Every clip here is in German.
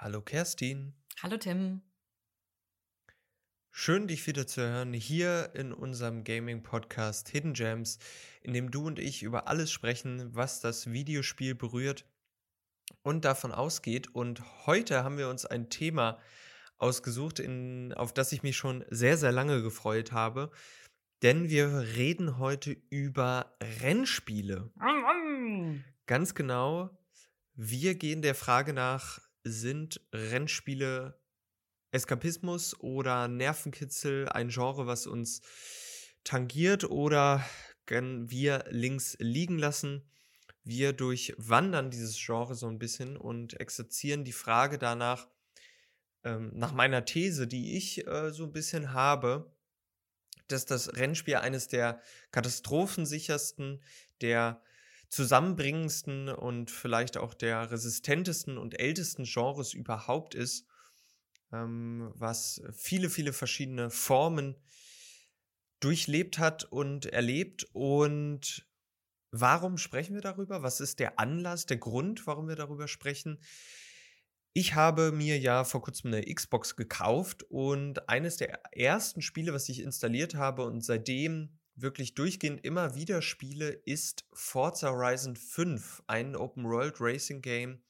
Hallo Kerstin. Hallo Tim. Schön, dich wieder zu hören hier in unserem Gaming-Podcast Hidden Gems, in dem du und ich über alles sprechen, was das Videospiel berührt und davon ausgeht. Und heute haben wir uns ein Thema ausgesucht, in, auf das ich mich schon sehr, sehr lange gefreut habe. Denn wir reden heute über Rennspiele. Ganz genau. Wir gehen der Frage nach, sind Rennspiele Eskapismus oder Nervenkitzel ein Genre, was uns tangiert oder können wir links liegen lassen? Wir durchwandern dieses Genre so ein bisschen und exerzieren die Frage danach, ähm, nach meiner These, die ich äh, so ein bisschen habe, dass das Rennspiel eines der katastrophensichersten, der zusammenbringendsten und vielleicht auch der resistentesten und ältesten Genres überhaupt ist, ähm, was viele, viele verschiedene Formen durchlebt hat und erlebt. Und warum sprechen wir darüber? Was ist der Anlass, der Grund, warum wir darüber sprechen? Ich habe mir ja vor kurzem eine Xbox gekauft und eines der ersten Spiele, was ich installiert habe und seitdem wirklich durchgehend immer wieder spiele, ist Forza Horizon 5, ein Open World Racing Game.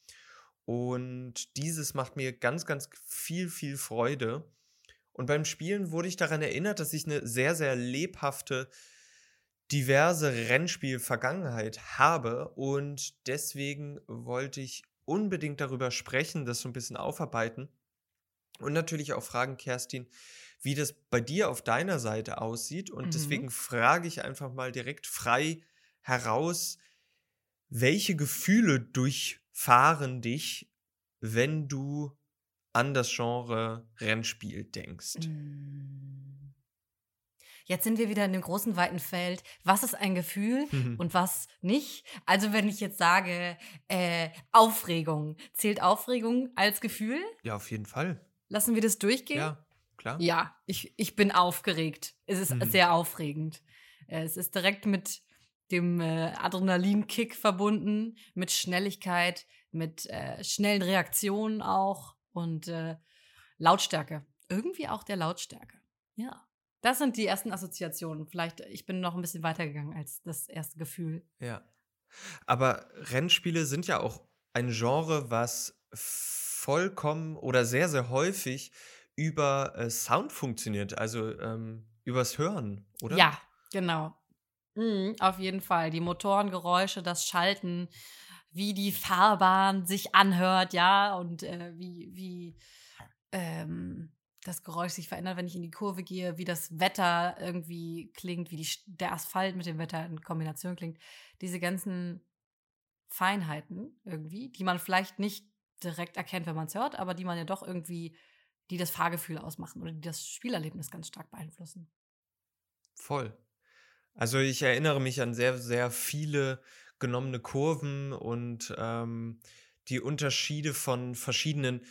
Und dieses macht mir ganz, ganz viel, viel Freude. Und beim Spielen wurde ich daran erinnert, dass ich eine sehr, sehr lebhafte, diverse Rennspiel-Vergangenheit habe. Und deswegen wollte ich unbedingt darüber sprechen, das so ein bisschen aufarbeiten. Und natürlich auch fragen, Kerstin, wie das bei dir auf deiner Seite aussieht. Und mhm. deswegen frage ich einfach mal direkt frei heraus, welche Gefühle durchfahren dich, wenn du an das Genre Rennspiel denkst? Mm. Jetzt sind wir wieder in dem großen, weiten Feld. Was ist ein Gefühl mhm. und was nicht? Also, wenn ich jetzt sage, äh, Aufregung, zählt Aufregung als Gefühl? Ja, auf jeden Fall. Lassen wir das durchgehen? Ja, klar. Ja, ich, ich bin aufgeregt. Es ist mhm. sehr aufregend. Es ist direkt mit dem äh, Adrenalinkick verbunden, mit Schnelligkeit, mit äh, schnellen Reaktionen auch und äh, Lautstärke. Irgendwie auch der Lautstärke. Ja. Das sind die ersten Assoziationen. Vielleicht, ich bin noch ein bisschen weitergegangen als das erste Gefühl. Ja. Aber Rennspiele sind ja auch ein Genre, was vollkommen oder sehr, sehr häufig über äh, Sound funktioniert, also ähm, übers Hören, oder? Ja, genau. Mhm, auf jeden Fall. Die Motorengeräusche, das Schalten, wie die Fahrbahn sich anhört, ja, und äh, wie, wie ähm, das Geräusch sich verändert, wenn ich in die Kurve gehe, wie das Wetter irgendwie klingt, wie die, der Asphalt mit dem Wetter in Kombination klingt. Diese ganzen Feinheiten irgendwie, die man vielleicht nicht direkt erkennt, wenn man es hört, aber die man ja doch irgendwie, die das Fahrgefühl ausmachen oder die das Spielerlebnis ganz stark beeinflussen. Voll. Also ich erinnere mich an sehr, sehr viele genommene Kurven und ähm, die Unterschiede von verschiedenen,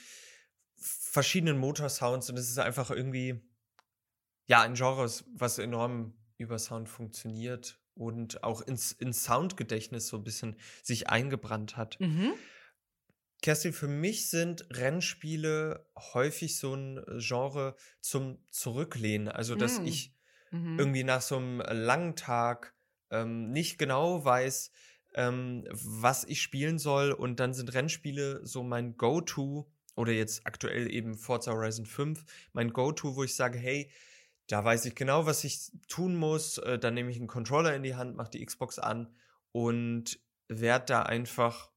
verschiedenen Motorsounds und es ist einfach irgendwie, ja, ein Genre, was enorm über Sound funktioniert und auch ins, ins Soundgedächtnis so ein bisschen sich eingebrannt hat. Mhm. Kerstin, für mich sind Rennspiele häufig so ein Genre zum Zurücklehnen. Also, dass mhm. ich mhm. irgendwie nach so einem langen Tag ähm, nicht genau weiß, ähm, was ich spielen soll. Und dann sind Rennspiele so mein Go-To oder jetzt aktuell eben Forza Horizon 5, mein Go-To, wo ich sage, hey, da weiß ich genau, was ich tun muss. Äh, dann nehme ich einen Controller in die Hand, mache die Xbox an und werde da einfach,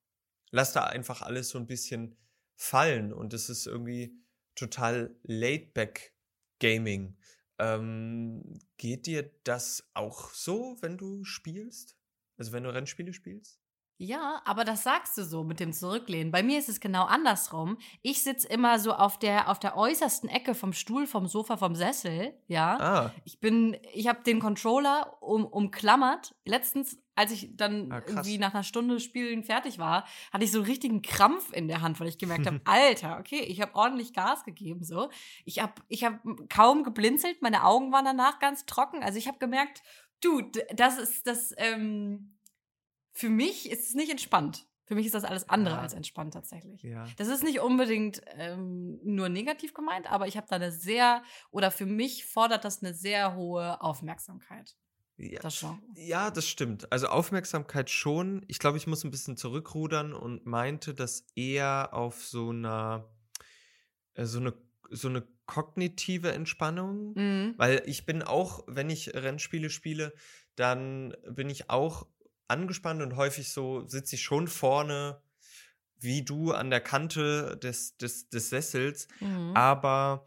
lass da einfach alles so ein bisschen fallen. Und es ist irgendwie total laid-back Gaming. Ähm, geht dir das auch so, wenn du spielst? Also wenn du Rennspiele spielst? Ja, aber das sagst du so mit dem Zurücklehnen. Bei mir ist es genau andersrum. Ich sitze immer so auf der, auf der äußersten Ecke vom Stuhl, vom Sofa, vom Sessel. Ja. Ah. Ich bin, ich habe den Controller um, umklammert. Letztens, als ich dann ah, irgendwie nach einer Stunde Spielen fertig war, hatte ich so einen richtigen Krampf in der Hand, weil ich gemerkt habe, Alter, okay, ich habe ordentlich Gas gegeben. So, ich habe, ich habe kaum geblinzelt. Meine Augen waren danach ganz trocken. Also ich habe gemerkt, du, das ist das. Ähm, für mich ist es nicht entspannt, Für mich ist das alles andere Ja. als entspannt tatsächlich. Ja. Das ist nicht unbedingt ähm, nur negativ gemeint, aber ich habe da eine sehr, oder für mich fordert das eine sehr hohe Aufmerksamkeit. Ja. Das Genre. Ja, das stimmt. Also Aufmerksamkeit schon. Ich glaube, ich muss ein bisschen zurückrudern und meinte das eher auf so einer äh, so eine so eine kognitive Entspannung, Mhm. weil ich bin auch, wenn ich Rennspiele spiele, dann bin ich auch angespannt und häufig so sitze ich schon vorne wie du an der Kante des des des Sessels, Mhm. aber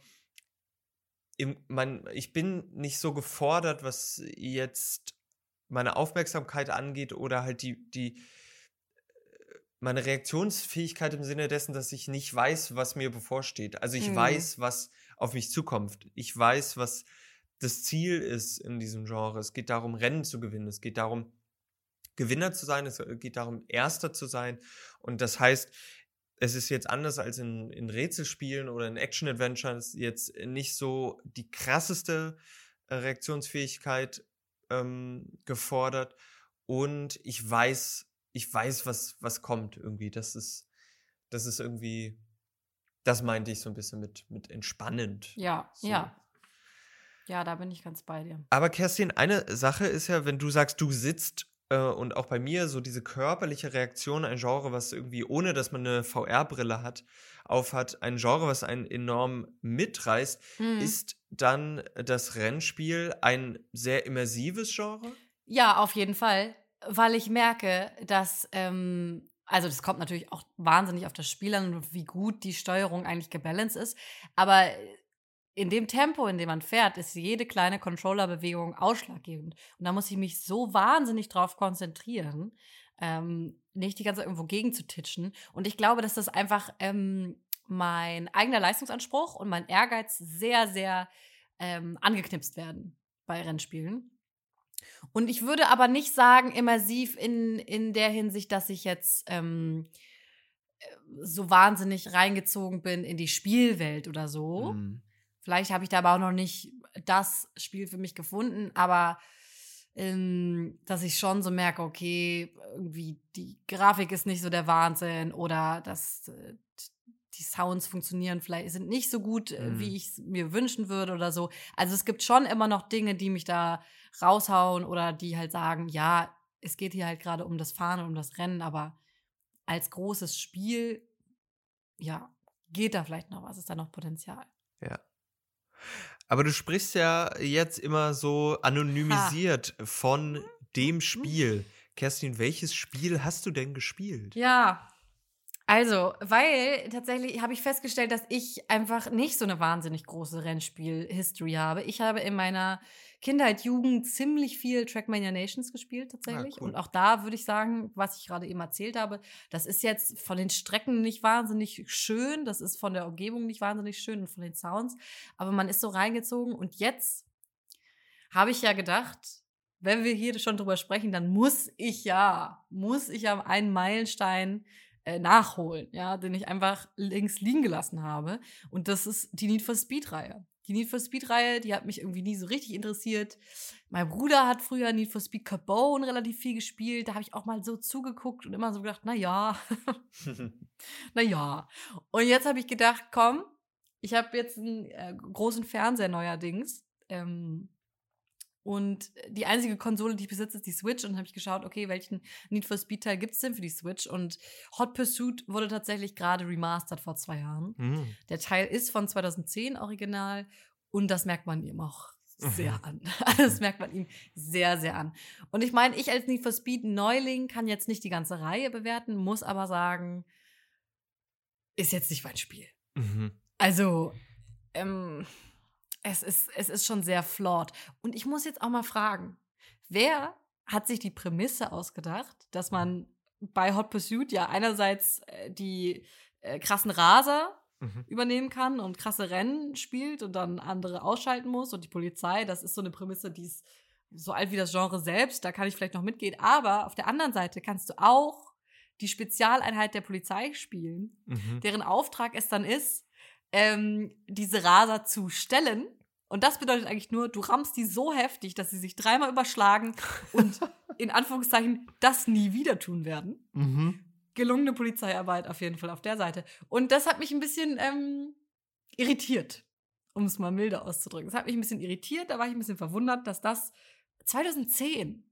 im, man, ich bin nicht so gefordert, was jetzt meine Aufmerksamkeit angeht oder halt die, die, meine Reaktionsfähigkeit im Sinne dessen, dass ich nicht weiß, was mir bevorsteht. Also ich Mhm. weiß, was auf mich zukommt. Ich weiß, was das Ziel ist in diesem Genre. Es geht darum, Rennen zu gewinnen. Es geht darum, Gewinner zu sein. Es geht darum, Erster zu sein. Und das heißt, es ist jetzt anders als in, in Rätselspielen oder in Action-Adventures jetzt nicht so die krasseste äh, Reaktionsfähigkeit ähm, gefordert. Und ich weiß, ich weiß, was, was kommt irgendwie. Das ist, das ist irgendwie, das meinte ich so ein bisschen mit, mit entspannend. Ja, So. ja. Ja, da bin ich ganz bei dir. Aber Kerstin, eine Sache ist ja, wenn du sagst, du sitzt äh, und auch bei mir so diese körperliche Reaktion, ein Genre, was irgendwie, ohne dass man eine VR-Brille hat, aufhat, ein Genre, was einen enorm mitreißt, Mhm. ist dann das Rennspiel ein sehr immersives Genre? Ja, auf jeden Fall, weil ich merke, dass, ähm, also das kommt natürlich auch wahnsinnig auf das Spiel an und wie gut die Steuerung eigentlich gebalanced ist, aber in dem Tempo, in dem man fährt, ist jede kleine Controllerbewegung ausschlaggebend. Und da muss ich mich so wahnsinnig drauf konzentrieren, ähm, nicht die ganze Zeit irgendwo gegen zu titschen. Und ich glaube, dass das einfach ähm, mein eigener Leistungsanspruch und mein Ehrgeiz sehr, sehr ähm, angeknipst werden bei Rennspielen. Und ich würde aber nicht sagen, immersiv in, in der Hinsicht, dass ich jetzt ähm, äh, so wahnsinnig reingezogen bin in die Spielwelt oder so. Mhm. Vielleicht habe ich da aber auch noch nicht das Spiel für mich gefunden, aber ähm, dass ich schon so merke, okay, irgendwie die Grafik ist nicht so der Wahnsinn oder dass äh, die Sounds funktionieren vielleicht sind nicht so gut, äh, Mhm. wie ich es mir wünschen würde oder so. Also es gibt schon immer noch Dinge, die mich da raushauen oder die halt sagen, ja, es geht hier halt gerade um das Fahren und um das Rennen, aber als großes Spiel, ja, geht da vielleicht noch was, ist da noch Potenzial. Ja. Aber du sprichst ja jetzt immer so anonymisiert von dem Spiel. Kerstin, welches Spiel hast du denn gespielt? Ja. Also, weil tatsächlich habe ich festgestellt, dass ich einfach nicht so eine wahnsinnig große Rennspiel-History habe. Ich habe in meiner Kindheit, Jugend ziemlich viel Trackmania Nations gespielt tatsächlich. Ah, cool. Und auch da würde ich sagen, was ich gerade eben erzählt habe, das ist jetzt von den Strecken nicht wahnsinnig schön, das ist von der Umgebung nicht wahnsinnig schön und von den Sounds, aber man ist so reingezogen und jetzt habe ich ja gedacht, wenn wir hier schon drüber sprechen, dann muss ich ja, muss ich ja einen Meilenstein äh, nachholen, ja, den ich einfach links liegen gelassen habe. Und das ist die Need for Speed-Reihe. Die Need for Speed-Reihe, die hat mich irgendwie nie so richtig interessiert. Mein Bruder hat früher Need for Speed Carbone relativ viel gespielt. Da habe ich auch mal so zugeguckt und immer so gedacht, na ja, na ja. Und jetzt habe ich gedacht, komm, ich habe jetzt einen äh, großen Fernseher neuerdings. Ähm, und die einzige Konsole, die ich besitze, ist die Switch. Und dann habe ich geschaut, okay, welchen Need for Speed Teil gibt es denn für die Switch? Und Hot Pursuit wurde tatsächlich gerade remastered vor zwei Jahren. Mhm. Der Teil ist von 2010 original und das merkt man ihm auch sehr Mhm. an. Das merkt man ihm sehr, sehr an. Und ich meine, ich als Need for Speed Neuling kann jetzt nicht die ganze Reihe bewerten, muss aber sagen, ist jetzt nicht mein Spiel. Mhm. Also, ähm, es, ist, es ist schon sehr flawed. Und ich muss jetzt auch mal fragen, wer hat sich die Prämisse ausgedacht, dass man bei Hot Pursuit ja einerseits äh, die äh, krassen Raser Mhm. übernehmen kann und krasse Rennen spielt und dann andere ausschalten muss und die Polizei, das ist so eine Prämisse, die ist so alt wie das Genre selbst, da kann ich vielleicht noch mitgehen, aber auf der anderen Seite kannst du auch die Spezialeinheit der Polizei spielen, Mhm. deren Auftrag es dann ist, ähm, diese Raser zu stellen. Und das bedeutet eigentlich nur, du rammst die so heftig, dass sie sich dreimal überschlagen und in Anführungszeichen das nie wieder tun werden. Mhm. gelungene Polizeiarbeit auf jeden Fall auf der Seite. Und das hat mich ein bisschen ähm, irritiert, um es mal milder auszudrücken. Das hat mich ein bisschen irritiert, da war ich ein bisschen verwundert, dass das 2010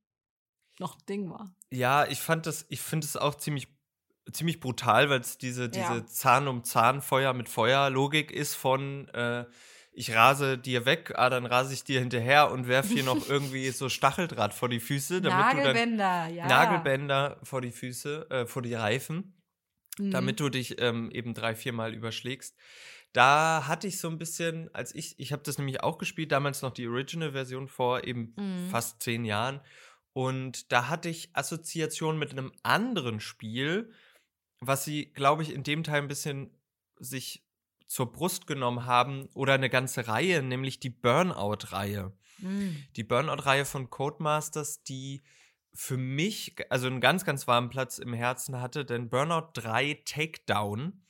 noch ein Ding war. Ja, ich fand das, ich finde es auch ziemlich, ziemlich brutal, weil es diese, diese ja. Zahn um Zahn, Feuer mit Feuer Logik ist von äh, ich rase dir weg, ah, dann rase ich dir hinterher und werfe dir noch irgendwie so Stacheldraht vor die Füße. Damit Nagelbänder, du ja. Nagelbänder vor die Füße, äh, vor die Reifen, mhm. damit du dich ähm, eben drei, viermal überschlägst. Da hatte ich so ein bisschen, als ich, ich habe das nämlich auch gespielt, damals noch die Original-Version vor eben mhm. fast zehn Jahren. Und da hatte ich Assoziationen mit einem anderen Spiel, was sie, glaube ich, in dem Teil ein bisschen sich zur Brust genommen haben oder eine ganze Reihe, nämlich die Burnout-Reihe. Mhm. Die Burnout-Reihe von Codemasters, die für mich also einen ganz, ganz warmen Platz im Herzen hatte, denn Burnout 3 Takedown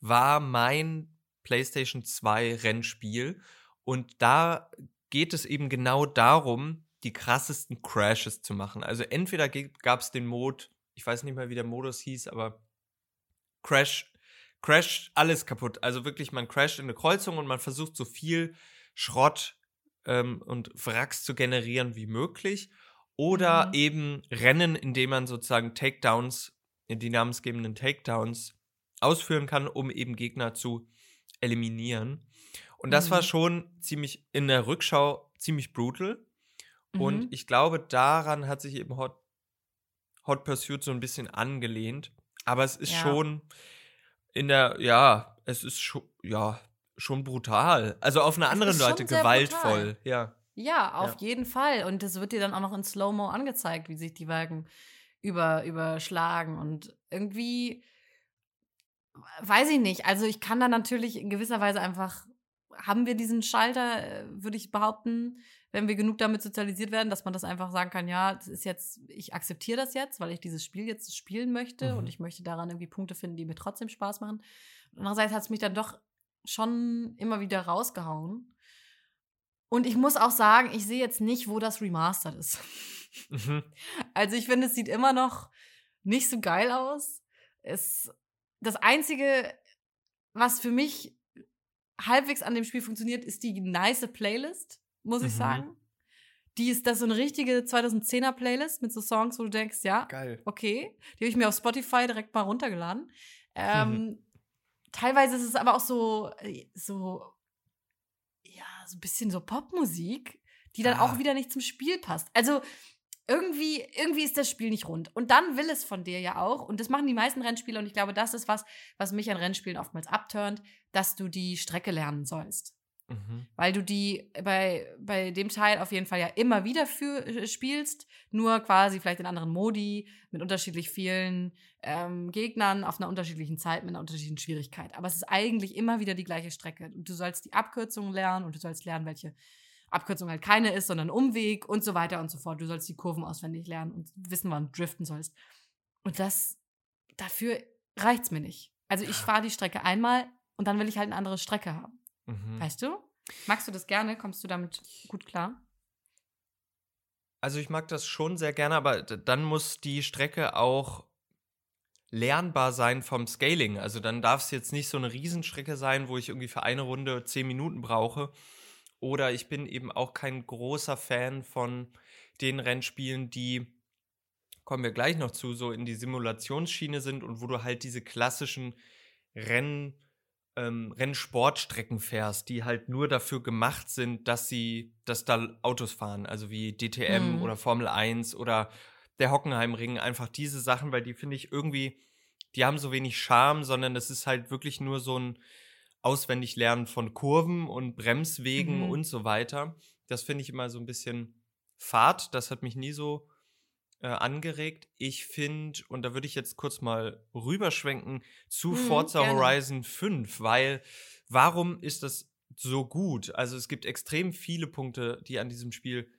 war mein PlayStation 2 Rennspiel und da geht es eben genau darum, die krassesten Crashes zu machen. Also entweder gab es den Mod, ich weiß nicht mehr, wie der Modus hieß, aber Crash crasht alles kaputt. Also wirklich, man crasht in eine Kreuzung und man versucht so viel Schrott ähm, und Wracks zu generieren wie möglich. Oder mhm. eben Rennen, indem man sozusagen Takedowns, die namensgebenden Takedowns ausführen kann, um eben Gegner zu eliminieren. Und das mhm. war schon ziemlich in der Rückschau ziemlich brutal. Mhm. Und ich glaube, daran hat sich eben Hot, Hot Pursuit so ein bisschen angelehnt. Aber es ist ja. schon, in der, ja, es ist schon, ja, schon brutal. Also auf eine andere Seite gewaltvoll, ja. Ja, auf ja. jeden Fall. Und es wird dir dann auch noch in Slow-Mo angezeigt, wie sich die Wagen über, überschlagen. Und irgendwie, weiß ich nicht. Also ich kann da natürlich in gewisser Weise einfach, haben wir diesen Schalter, äh, würde ich behaupten, wenn wir genug damit sozialisiert werden, dass man das einfach sagen kann, ja, das ist jetzt, ich akzeptiere das jetzt, weil ich dieses Spiel jetzt spielen möchte mhm. und ich möchte daran irgendwie Punkte finden, die mir trotzdem Spaß machen. Andererseits hat es mich dann doch schon immer wieder rausgehauen. Und ich muss auch sagen, ich sehe jetzt nicht, wo das remastered ist. Mhm. Also ich finde, es sieht immer noch nicht so geil aus. Es, das Einzige, was für mich halbwegs an dem Spiel funktioniert, ist die nice Playlist muss mhm. ich sagen. Die ist das so eine richtige 2010er Playlist mit so Songs, wo du denkst, ja, Geil. okay. Die habe ich mir auf Spotify direkt mal runtergeladen. Ähm, mhm. Teilweise ist es aber auch so, äh, so, ja, so ein bisschen so Popmusik, die dann ah. auch wieder nicht zum Spiel passt. Also irgendwie, irgendwie ist das Spiel nicht rund. Und dann will es von dir ja auch, und das machen die meisten Rennspiele, und ich glaube, das ist was, was mich an Rennspielen oftmals abturnt, dass du die Strecke lernen sollst. Mhm. Weil du die bei, bei dem Teil auf jeden Fall ja immer wieder für, äh, spielst, nur quasi vielleicht in anderen Modi, mit unterschiedlich vielen ähm, Gegnern, auf einer unterschiedlichen Zeit, mit einer unterschiedlichen Schwierigkeit. Aber es ist eigentlich immer wieder die gleiche Strecke. Und du sollst die Abkürzungen lernen und du sollst lernen, welche Abkürzung halt keine ist, sondern Umweg und so weiter und so fort. Du sollst die Kurven auswendig lernen und wissen, wann du driften sollst. Und das, dafür reicht's mir nicht. Also ich fahre die Strecke einmal und dann will ich halt eine andere Strecke haben. Mhm. Weißt du? Magst du das gerne? Kommst du damit gut klar? Also ich mag das schon sehr gerne, aber dann muss die Strecke auch lernbar sein vom Scaling. Also dann darf es jetzt nicht so eine Riesenstrecke sein, wo ich irgendwie für eine Runde zehn Minuten brauche. Oder ich bin eben auch kein großer Fan von den Rennspielen, die, kommen wir gleich noch zu, so in die Simulationsschiene sind und wo du halt diese klassischen Rennen ähm, Rennsportstrecken fährst, die halt nur dafür gemacht sind, dass sie, dass da Autos fahren, also wie DTM mhm. oder Formel 1 oder der Hockenheimring, einfach diese Sachen, weil die finde ich irgendwie, die haben so wenig Charme, sondern es ist halt wirklich nur so ein Auswendiglernen von Kurven und Bremswegen mhm. und so weiter. Das finde ich immer so ein bisschen fad. Das hat mich nie so äh, angeregt. Ich finde, und da würde ich jetzt kurz mal rüberschwenken zu mhm, Forza gerne. Horizon 5, weil warum ist das so gut? Also es gibt extrem viele Punkte, die an diesem Spiel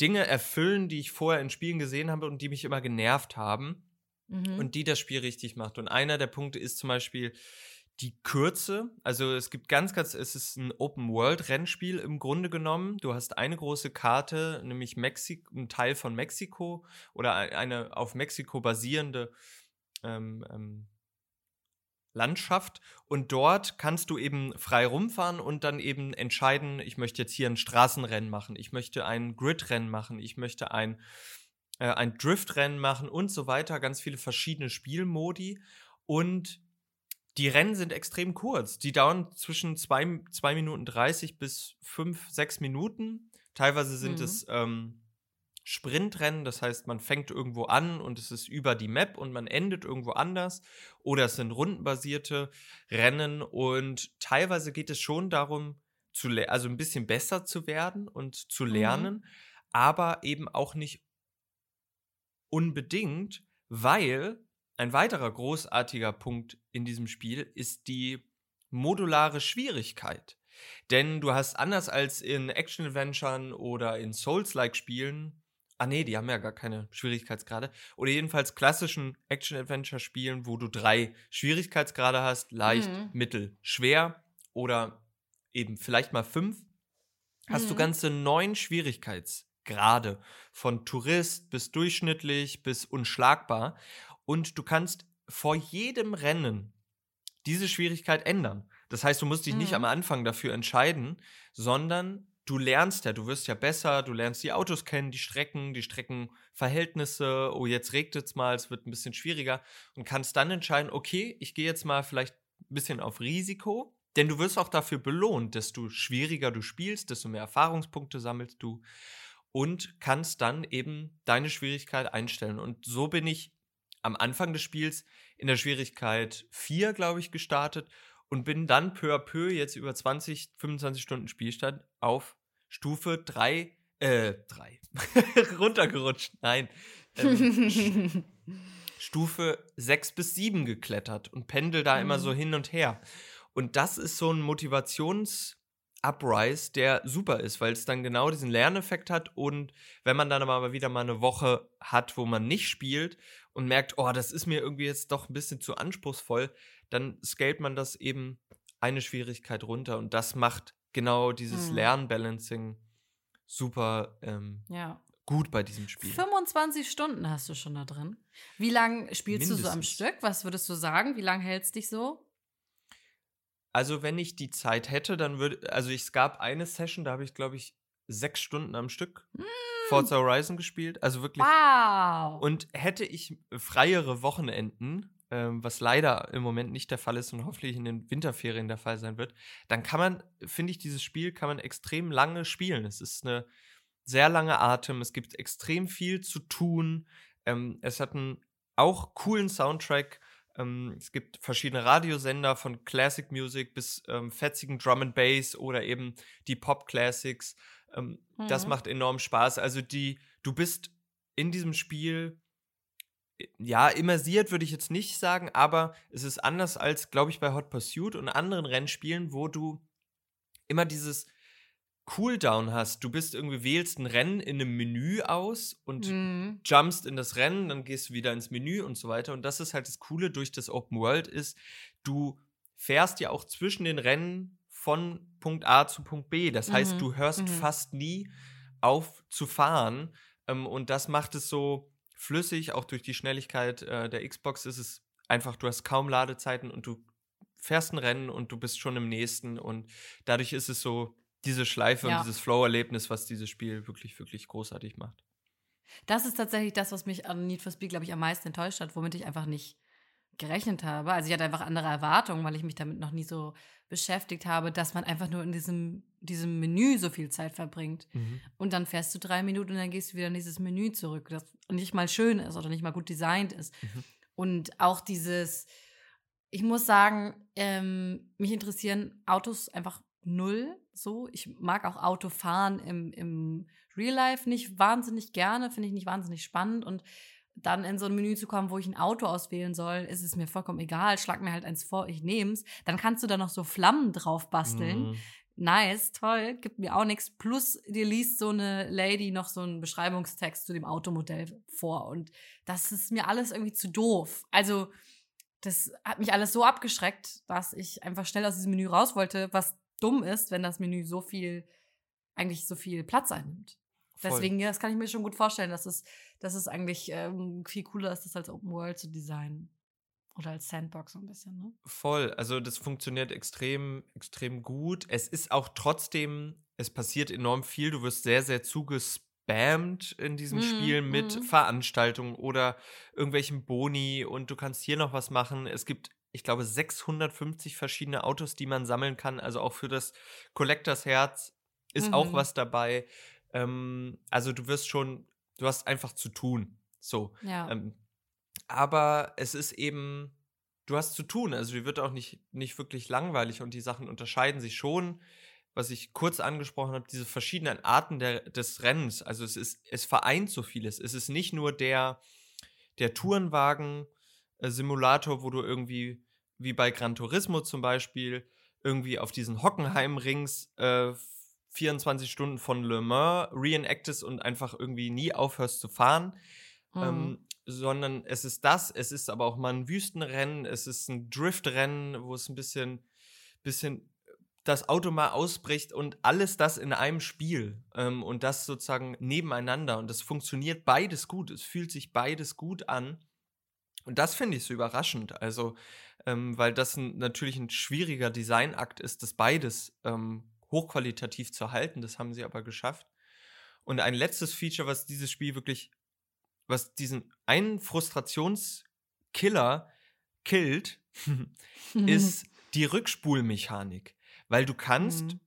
Dinge erfüllen, die ich vorher in Spielen gesehen habe und die mich immer genervt haben mhm. und die das Spiel richtig macht. Und einer der Punkte ist zum Beispiel die Kürze, also es gibt ganz, ganz, es ist ein Open-World-Rennspiel im Grunde genommen. Du hast eine große Karte, nämlich Mexiko, ein Teil von Mexiko oder eine auf Mexiko basierende ähm, ähm, Landschaft. Und dort kannst du eben frei rumfahren und dann eben entscheiden, ich möchte jetzt hier ein Straßenrennen machen, ich möchte ein Gridrennen machen, ich möchte ein, äh, ein Driftrennen machen und so weiter, ganz viele verschiedene Spielmodi. Und die Rennen sind extrem kurz. Die dauern zwischen 2 Minuten 30 bis 5, 6 Minuten. Teilweise sind mhm. es ähm, Sprintrennen, das heißt, man fängt irgendwo an und es ist über die Map und man endet irgendwo anders. Oder es sind rundenbasierte Rennen und teilweise geht es schon darum, zu also ein bisschen besser zu werden und zu mhm. lernen, mhm. aber eben auch nicht unbedingt, weil ein weiterer großartiger Punkt in diesem Spiel ist die modulare Schwierigkeit. Denn du hast anders als in Action-Adventuren oder in Souls-like-Spielen Ah nee, die haben ja gar keine Schwierigkeitsgrade. Oder jedenfalls klassischen Action-Adventure-Spielen, wo du drei Schwierigkeitsgrade hast, leicht, mhm. mittel, schwer oder eben vielleicht mal fünf, hast mhm. du ganze neun Schwierigkeitsgrade. Von Tourist bis durchschnittlich bis unschlagbar. Und du kannst vor jedem Rennen diese Schwierigkeit ändern. Das heißt, du musst dich mhm. nicht am Anfang dafür entscheiden, sondern du lernst ja, du wirst ja besser, du lernst die Autos kennen, die Strecken, die Streckenverhältnisse. Oh, jetzt regnet es mal, es wird ein bisschen schwieriger und kannst dann entscheiden, okay, ich gehe jetzt mal vielleicht ein bisschen auf Risiko, denn du wirst auch dafür belohnt, desto schwieriger du spielst, desto mehr Erfahrungspunkte sammelst du und kannst dann eben deine Schwierigkeit einstellen. Und so bin ich am Anfang des Spiels in der Schwierigkeit 4, glaube ich, gestartet und bin dann peu à peu jetzt über 20, 25 Stunden Spielstand auf Stufe 3, äh, 3, runtergerutscht, nein, ähm, Stufe 6 bis 7 geklettert und pendel da mhm. immer so hin und her. Und das ist so ein Motivations- Uprise, der super ist, weil es dann genau diesen Lerneffekt hat und wenn man dann aber wieder mal eine Woche hat, wo man nicht spielt und merkt, oh, das ist mir irgendwie jetzt doch ein bisschen zu anspruchsvoll, dann scaled man das eben eine Schwierigkeit runter und das macht genau dieses hm. Lernbalancing super ähm, ja. gut bei diesem Spiel. 25 Stunden hast du schon da drin. Wie lange spielst Mindestens. du so am Stück? Was würdest du sagen? Wie lange hältst dich so? Also, wenn ich die Zeit hätte, dann würde, also es gab eine Session, da habe ich, glaube ich, sechs Stunden am Stück mm. Forza Horizon gespielt. Also wirklich. Wow. Und hätte ich freiere Wochenenden, ähm, was leider im Moment nicht der Fall ist und hoffentlich in den Winterferien der Fall sein wird, dann kann man, finde ich, dieses Spiel kann man extrem lange spielen. Es ist eine sehr lange Atem, es gibt extrem viel zu tun. Ähm, es hat einen auch coolen Soundtrack. Ähm, es gibt verschiedene Radiosender von Classic Music bis ähm, fetzigen Drum and Bass oder eben die Pop Classics. Ähm, mhm. Das macht enorm Spaß. Also die, du bist in diesem Spiel ja, immersiert würde ich jetzt nicht sagen, aber es ist anders als, glaube ich, bei Hot Pursuit und anderen Rennspielen, wo du immer dieses Cooldown hast. Du bist irgendwie, wählst ein Rennen in einem Menü aus und mhm. jumpst in das Rennen, dann gehst du wieder ins Menü und so weiter. Und das ist halt das Coole durch das Open World ist, du fährst ja auch zwischen den Rennen von Punkt A zu Punkt B. Das mhm. heißt, du hörst mhm. fast nie auf zu fahren. Ähm, und das macht es so, flüssig, auch durch die Schnelligkeit äh, der Xbox ist es einfach, du hast kaum Ladezeiten und du fährst ein Rennen und du bist schon im nächsten und dadurch ist es so diese Schleife ja. und dieses Flow-Erlebnis, was dieses Spiel wirklich, wirklich großartig macht. Das ist tatsächlich das, was mich an Need for Speed, glaube ich, am meisten enttäuscht hat, womit ich einfach nicht gerechnet habe. Also ich hatte einfach andere Erwartungen, weil ich mich damit noch nie so beschäftigt habe, dass man einfach nur in diesem, diesem Menü so viel Zeit verbringt. Mhm. Und dann fährst du drei Minuten und dann gehst du wieder in dieses Menü zurück, das nicht mal schön ist oder nicht mal gut designt ist. Mhm. Und auch dieses, ich muss sagen, ähm, mich interessieren Autos einfach null so. Ich mag auch Autofahren im, im Real Life nicht wahnsinnig gerne, finde ich nicht wahnsinnig spannend und dann in so ein Menü zu kommen, wo ich ein Auto auswählen soll, ist es mir vollkommen egal. Schlag mir halt eins vor, ich nehme es. Dann kannst du da noch so Flammen drauf basteln. Mhm. Nice, toll, gibt mir auch nichts. Plus, dir liest so eine Lady noch so einen Beschreibungstext zu dem Automodell vor. Und das ist mir alles irgendwie zu doof. Also, das hat mich alles so abgeschreckt, dass ich einfach schnell aus diesem Menü raus wollte, was dumm ist, wenn das Menü so viel, eigentlich so viel Platz einnimmt. Deswegen, ja, das kann ich mir schon gut vorstellen, dass es, dass es eigentlich ähm, viel cooler ist, das als Open World zu designen. Oder als Sandbox so ein bisschen, ne? Voll. Also das funktioniert extrem, extrem gut. Es ist auch trotzdem, es passiert enorm viel. Du wirst sehr, sehr zugespammt in diesem Mhm, Spiel mit mhm. Veranstaltungen oder irgendwelchen Boni und du kannst hier noch was machen. Es gibt, ich glaube, 650 verschiedene Autos, die man sammeln kann. Also auch für das Collectors Herz ist auch Mhm. was dabei. Ähm, also du wirst schon, du hast einfach zu tun. So. Ja. Ähm, aber es ist eben, du hast zu tun. Also die wird auch nicht, nicht wirklich langweilig und die Sachen unterscheiden sich schon. Was ich kurz angesprochen habe, diese verschiedenen Arten der, des Rennens. Also es ist, es vereint so vieles. Es ist nicht nur der, der Tourenwagen-Simulator, wo du irgendwie, wie bei Gran Turismo zum Beispiel, irgendwie auf diesen Hockenheim-Rings äh, 24 Stunden von Le Mans reenactest und einfach irgendwie nie aufhörst zu fahren. Mhm. Ähm, sondern es ist das, es ist aber auch mal ein Wüstenrennen, es ist ein Driftrennen, wo es ein bisschen, bisschen das Auto mal ausbricht und alles das in einem Spiel ähm, und das sozusagen nebeneinander und das funktioniert beides gut, es fühlt sich beides gut an und das finde ich so überraschend, also ähm, weil das ein, natürlich ein schwieriger Designakt ist, das beides ähm, hochqualitativ zu halten, das haben sie aber geschafft und ein letztes Feature, was dieses Spiel wirklich was diesen einen Frustrationskiller killt, ist die Rückspulmechanik. Weil du kannst, Mhm.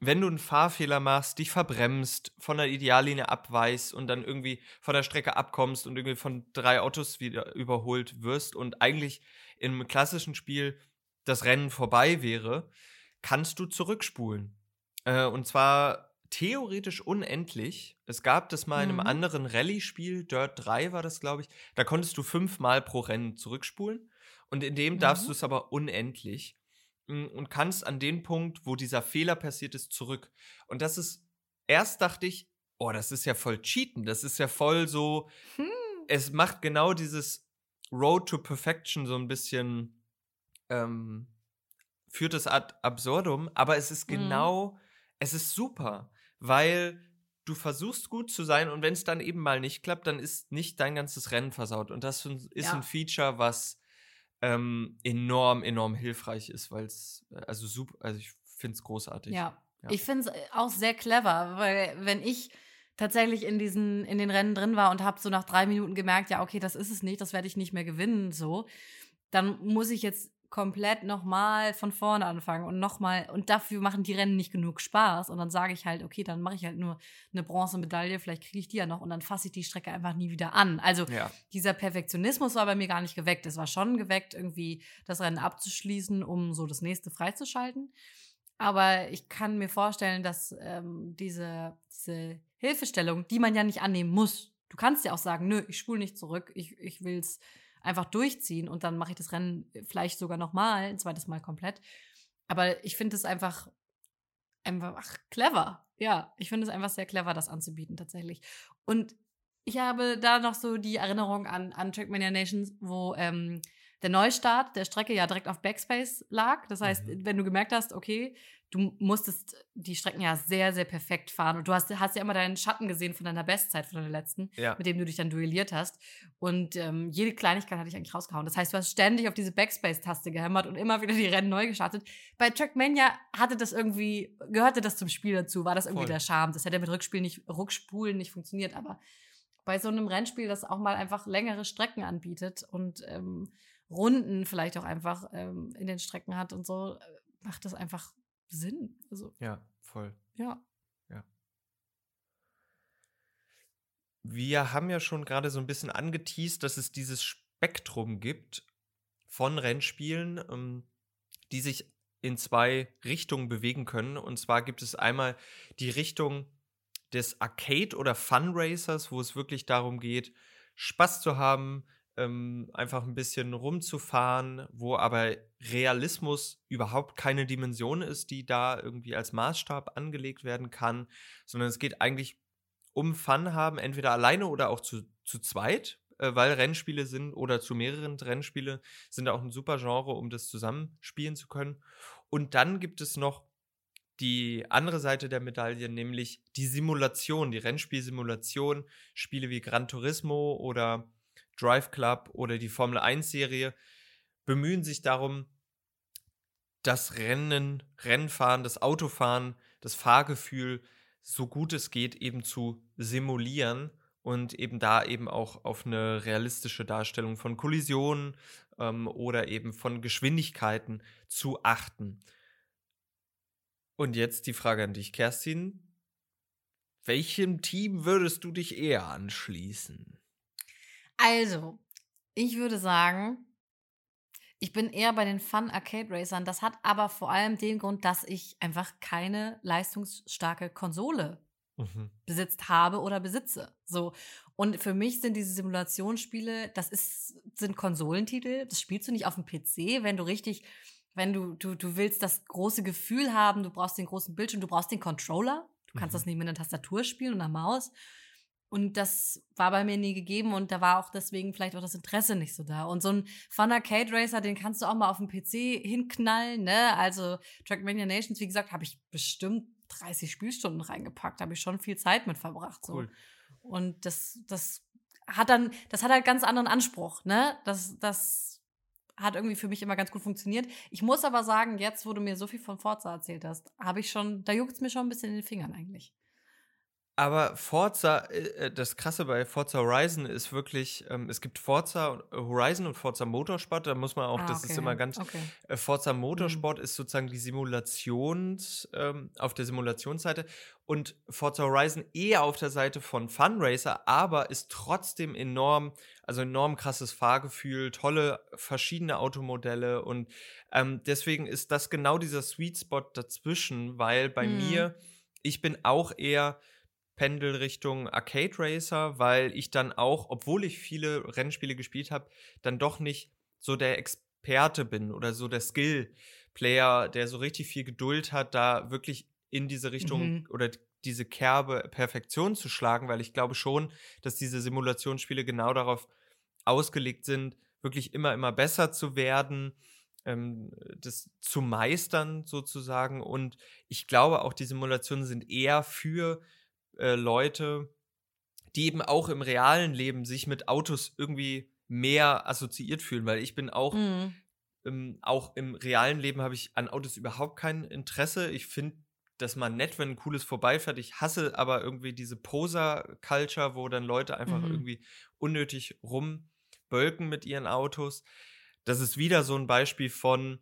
wenn du einen Fahrfehler machst, dich verbremst, von der Ideallinie abweichst und dann irgendwie von der Strecke abkommst und irgendwie von drei Autos wieder überholt wirst und eigentlich einem klassischen Spiel das Rennen vorbei wäre, kannst du zurückspulen. Äh, und zwar theoretisch unendlich. Es gab das mal in einem Mhm. anderen Rallye-Spiel, Dirt 3 war das, glaube ich. Da konntest du fünfmal pro Rennen zurückspulen. Und in dem darfst Mhm. du es aber unendlich. Mm, Und kannst an den Punkt, wo dieser Fehler passiert ist, zurück. Und das ist, erst dachte ich, oh, das ist ja voll Cheaten. Das ist ja voll so, Hm. es macht genau dieses Road to Perfection so ein bisschen, ähm, führt es ad absurdum, aber es ist Mhm. genau, es ist super, weil du versuchst gut zu sein und wenn es dann eben mal nicht klappt, dann ist nicht dein ganzes Rennen versaut. Und das ist Ja. ein Feature, was ähm, enorm, enorm hilfreich ist, weil es, also super, also ich finde es großartig. Ja. Ja. Ich finde es auch sehr clever, weil wenn ich tatsächlich in diesen, in den Rennen drin war und habe so nach drei Minuten gemerkt, ja, okay, das ist es nicht, das werde ich nicht mehr gewinnen, so, dann muss ich jetzt komplett nochmal von vorne anfangen und nochmal, und dafür machen die Rennen nicht genug Spaß. Und dann sage ich halt, okay, dann mache ich halt nur eine Bronzemedaille, vielleicht kriege ich die ja noch und dann fasse ich die Strecke einfach nie wieder an. Also Ja. dieser Perfektionismus war bei mir gar nicht geweckt. Es war schon geweckt, irgendwie das Rennen abzuschließen, um so das nächste freizuschalten. Aber ich kann mir vorstellen, dass ähm, diese, diese Hilfestellung, die man ja nicht annehmen muss, du kannst ja auch sagen, nö, ich spule nicht zurück, ich, ich will es einfach durchziehen und dann mache ich das Rennen vielleicht sogar nochmal, ein zweites Mal komplett. Aber ich finde es einfach, einfach ach, clever. Ja, ich finde es einfach sehr clever, das anzubieten tatsächlich. Und ich habe da noch so die Erinnerung an, an Trackmania Nations, wo ähm, der Neustart der Strecke ja direkt auf Backspace lag. Das heißt, Mhm. wenn du gemerkt hast, okay, du musstest die Strecken ja sehr, sehr perfekt fahren und du hast, hast ja immer deinen Schatten gesehen von deiner Bestzeit, von deiner letzten, Ja. mit dem du dich dann duelliert hast. Und ähm, jede Kleinigkeit hatte ich eigentlich rausgehauen. Das heißt, du hast ständig auf diese Backspace-Taste gehämmert und immer wieder die Rennen neu gestartet. Bei Trackmania hatte das irgendwie, gehörte das zum Spiel dazu, war das irgendwie Voll. der Charme. Das hätte mit Rückspiel nicht, Rückspulen nicht funktioniert, aber bei so einem Rennspiel, das auch mal einfach längere Strecken anbietet und ähm, Runden vielleicht auch einfach ähm, in den Strecken hat und so, äh, macht das einfach Sinn. Also, Ja, voll. ja. Wir haben ja schon gerade so ein bisschen angeteased, dass es dieses Spektrum gibt von Rennspielen, ähm, die sich in zwei Richtungen bewegen können. Und zwar gibt es einmal die Richtung des Arcade- oder Funracers, wo es wirklich darum geht, Spaß zu haben, ähm, einfach ein bisschen rumzufahren, wo aber Realismus überhaupt keine Dimension ist, die da irgendwie als Maßstab angelegt werden kann, sondern es geht eigentlich um Fun haben, entweder alleine oder auch zu, zu zweit, äh, weil Rennspiele sind oder zu mehreren Rennspiele sind auch ein super Genre, um das zusammen spielen zu können. Und dann gibt es noch die andere Seite der Medaille, nämlich die Simulation, die Rennspielsimulation, Spiele wie Gran Turismo oder Drive Club oder die Formel 1 Serie, bemühen sich darum, das Rennen, Rennfahren, das Autofahren, das Fahrgefühl so gut es geht eben zu simulieren und eben da eben auch auf eine realistische Darstellung von Kollisionen ähm, oder eben von Geschwindigkeiten zu achten. Und jetzt die Frage an dich, Kerstin. Welchem Team würdest du dich eher anschließen? Also, ich würde sagen, ich bin eher bei den Fun Arcade Racern. Das hat aber vor allem den Grund, dass ich einfach keine leistungsstarke Konsole mhm. besitzt habe oder besitze. So. Und für mich sind diese Simulationsspiele, das ist, sind Konsolentitel. Das spielst du nicht auf dem PC, wenn du richtig, wenn du, du, du willst das große Gefühl haben, du brauchst den großen Bildschirm, du brauchst den Controller. Du kannst mhm. das nicht mit einer Tastatur spielen und einer Maus. Und das war bei mir nie gegeben und da war auch deswegen vielleicht auch das Interesse nicht so da. Und so ein Fun Arcade Racer, den kannst du auch mal auf dem PC hinknallen, ne? Also Trackmania Nations, wie gesagt, habe ich bestimmt 30 Spielstunden reingepackt, habe ich schon viel Zeit mit verbracht. So. Cool. Und das, das hat dann, das hat halt ganz anderen Anspruch, ne? Das, das hat irgendwie für mich immer ganz gut funktioniert. Ich muss aber sagen, jetzt, wo du mir so viel von Forza erzählt hast, habe ich schon, da juckt es mir schon ein bisschen in den Fingern eigentlich. Aber Forza, äh, äh, das Krasse bei Forza Horizon ist wirklich, ähm, es gibt Forza Horizon und Forza Motorsport, da muss man auch, ah, das ist immer ganz, okay. äh, Forza mhm. Motorsport mhm. ist sozusagen die Simulations, ähm, auf der Simulationsseite und Forza Horizon eher auf der Seite von Funracer, aber ist trotzdem enorm, also enorm krasses Fahrgefühl, tolle verschiedene Automodelle und ähm, deswegen ist das genau dieser Sweet Spot dazwischen, weil bei mhm. mir, ich bin auch eher Pendel Richtung Arcade Racer, weil ich dann auch, obwohl ich viele Rennspiele gespielt habe, dann doch nicht so der Experte bin oder so der Skill-Player, der so richtig viel Geduld hat, da wirklich in diese Richtung mhm. oder diese Kerbe Perfektion zu schlagen, weil ich glaube schon, dass diese Simulationsspiele genau darauf ausgelegt sind, wirklich immer, immer besser zu werden, ähm, das zu meistern sozusagen. Und ich glaube auch, die Simulationen sind eher für äh, Leute, die eben auch im realen Leben sich mit Autos irgendwie mehr assoziiert fühlen, weil ich bin auch, mhm. ähm, auch im realen Leben habe ich an Autos überhaupt kein Interesse. Ich finde das mal nett, wenn ein cooles vorbeifährt. Ich hasse aber irgendwie diese Poser-Culture, wo dann Leute einfach mhm. irgendwie unnötig rumbölken mit ihren Autos. Das ist wieder so ein Beispiel von,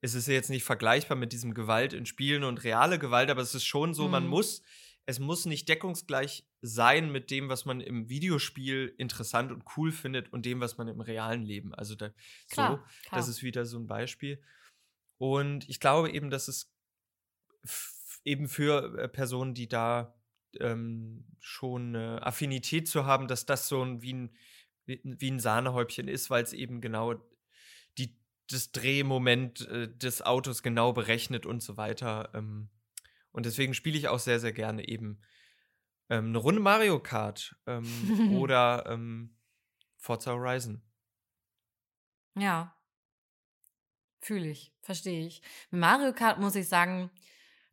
es ist ja jetzt nicht vergleichbar mit diesem Gewalt in Spielen und reale Gewalt, aber es ist schon so, mhm. man muss, es muss nicht deckungsgleich sein mit dem, was man im Videospiel interessant und cool findet und dem, was man im realen Leben. Also da, klar, so, klar. das ist wieder so ein Beispiel. Und ich glaube eben, dass es eben für äh, Personen, die da ähm, schon eine Affinität zu haben, dass das so ein, wie ein, wie ein Sahnehäubchen ist, weil es eben genau das Drehmoment äh, des Autos genau berechnet und so weiter. Ähm, und deswegen spiele ich auch sehr, sehr gerne eben ähm, eine Runde Mario Kart ähm, oder ähm, Forza Horizon. Ja. Fühle ich, verstehe ich. Mit Mario Kart muss ich sagen,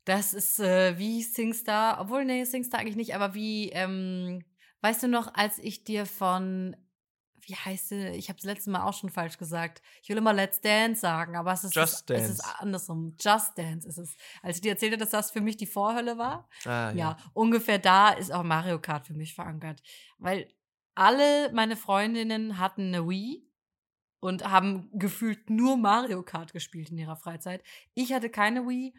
das ist äh, wie SingStar, obwohl, nee, SingStar eigentlich nicht, aber wie, ähm, weißt du noch, als ich dir von wie heißt sie? Ich habe es letzte Mal auch schon falsch gesagt. Ich will immer Let's Dance sagen, aber es ist, Just es, es ist andersrum. Just Dance ist es. Als ich dir erzählte, dass das für mich die Vorhölle war, ah, ja. ja, ungefähr da ist auch Mario Kart für mich verankert. Weil alle meine Freundinnen hatten eine Wii und haben gefühlt nur Mario Kart gespielt in ihrer Freizeit. Ich hatte keine Wii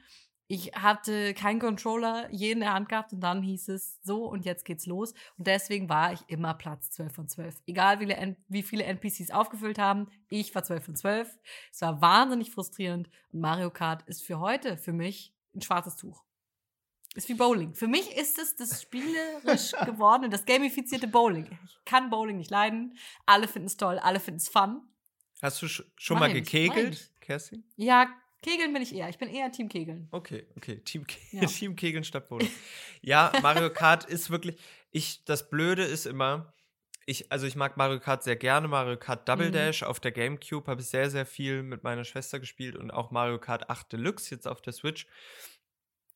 ich hatte keinen Controller je in der Hand gehabt und dann hieß es so und jetzt geht's los. Und deswegen war ich immer Platz 12 von 12. Egal wie, wie viele NPCs aufgefüllt haben, ich war 12 von 12. Es war wahnsinnig frustrierend und Mario Kart ist für heute, für mich, ein schwarzes Tuch. Ist wie Bowling. Für mich ist es das spielerisch gewordene, das gamifizierte Bowling. Ich kann Bowling nicht leiden. Alle finden es toll, alle finden es fun. Hast du schon mal gekegelt, Kerstin? Ja, Kegeln bin ich eher. Ich bin eher Team Kegeln. Okay, okay. Team, Ke ja. Team Kegeln statt Bowling. ja, Mario Kart ist wirklich. Ich, das Blöde ist immer, ich, also ich mag Mario Kart sehr gerne. Mario Kart Double mhm. Dash auf der GameCube habe ich sehr, sehr viel mit meiner Schwester gespielt und auch Mario Kart 8 Deluxe jetzt auf der Switch.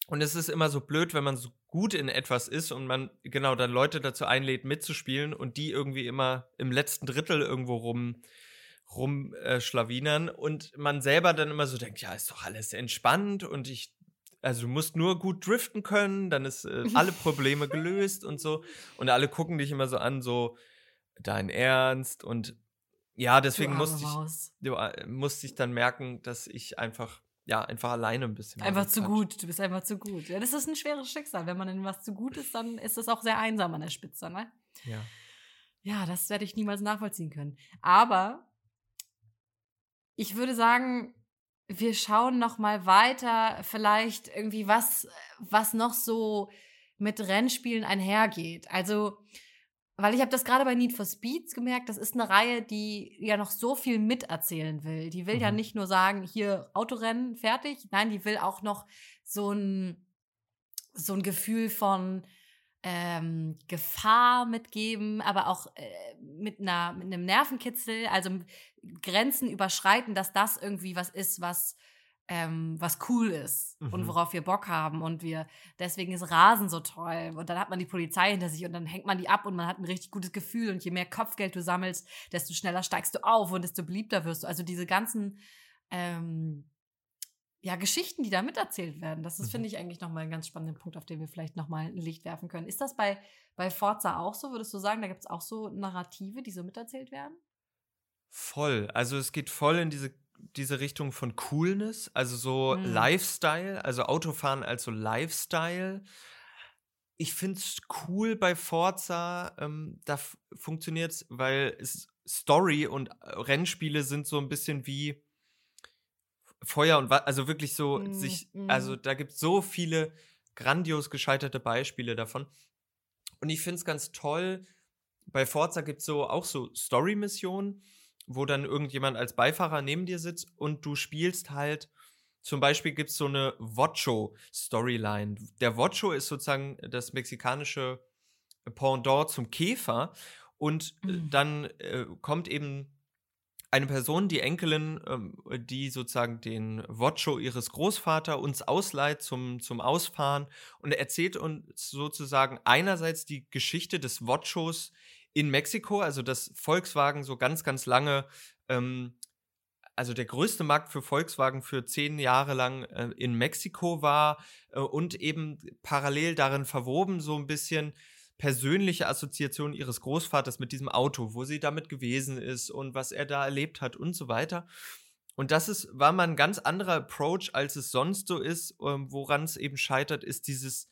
Und es ist immer so blöd, wenn man so gut in etwas ist und man genau dann Leute dazu einlädt, mitzuspielen und die irgendwie immer im letzten Drittel irgendwo rum rumschlawinern äh, und man selber dann immer so denkt, ja, ist doch alles entspannt und ich, also du musst nur gut driften können, dann ist äh, alle Probleme gelöst und so. Und alle gucken dich immer so an, so dein Ernst und ja, deswegen musste ich, du, äh, musste ich dann merken, dass ich einfach ja, einfach alleine ein bisschen. Einfach zu gut, du bist einfach zu gut. Ja, das ist ein schweres Schicksal. Wenn man in was zu gut ist, dann ist das auch sehr einsam an der Spitze, ne? Ja. Ja, das werde ich niemals nachvollziehen können. Aber ich würde sagen, wir schauen noch mal weiter, vielleicht irgendwie was, was noch so mit Rennspielen einhergeht. Also weil ich habe das gerade bei Need for Speeds gemerkt, das ist eine Reihe, die ja noch so viel miterzählen will. Die will mhm. ja nicht nur sagen, hier Autorennen fertig, nein, die will auch noch so ein, so ein Gefühl von ähm, Gefahr mitgeben, aber auch äh, mit, einer, mit einem Nervenkitzel, also Grenzen überschreiten, dass das irgendwie was ist, was ähm, was cool ist mhm. und worauf wir Bock haben und wir deswegen ist Rasen so toll und dann hat man die Polizei hinter sich und dann hängt man die ab und man hat ein richtig gutes Gefühl und je mehr Kopfgeld du sammelst, desto schneller steigst du auf und desto beliebter wirst du. Also diese ganzen ähm, ja, Geschichten, die da miterzählt werden, das ist, mhm. finde ich, eigentlich nochmal ein ganz spannender Punkt, auf den wir vielleicht nochmal ein Licht werfen können. Ist das bei, bei Forza auch so? Würdest du sagen, da gibt es auch so Narrative, die so miterzählt werden? Voll. Also es geht voll in diese diese Richtung von Coolness, also so mhm. Lifestyle, also Autofahren als so Lifestyle. Ich finde es cool bei Forza, ähm, da funktioniert es, weil es Story und äh, Rennspiele sind so ein bisschen wie Feuer und Wasser, also wirklich so mhm. sich, also mhm. da gibt es so viele grandios gescheiterte Beispiele davon. Und ich finde es ganz toll, bei Forza gibt es so auch so Story-Missionen wo dann irgendjemand als Beifahrer neben dir sitzt und du spielst halt, zum Beispiel gibt es so eine Vocho-Storyline. Der Vocho ist sozusagen das mexikanische Pendant zum Käfer und äh, mhm. dann äh, kommt eben eine Person, die Enkelin, ähm, die sozusagen den Vocho ihres Großvaters uns ausleiht zum, zum Ausfahren und erzählt uns sozusagen einerseits die Geschichte des Vochos in Mexiko, also dass Volkswagen so ganz, ganz lange, ähm, also der größte Markt für Volkswagen für zehn Jahre lang äh, in Mexiko war äh, und eben parallel darin verwoben so ein bisschen persönliche Assoziation ihres Großvaters mit diesem Auto, wo sie damit gewesen ist und was er da erlebt hat und so weiter. Und das ist, war mal ein ganz anderer Approach, als es sonst so ist, ähm, woran es eben scheitert, ist dieses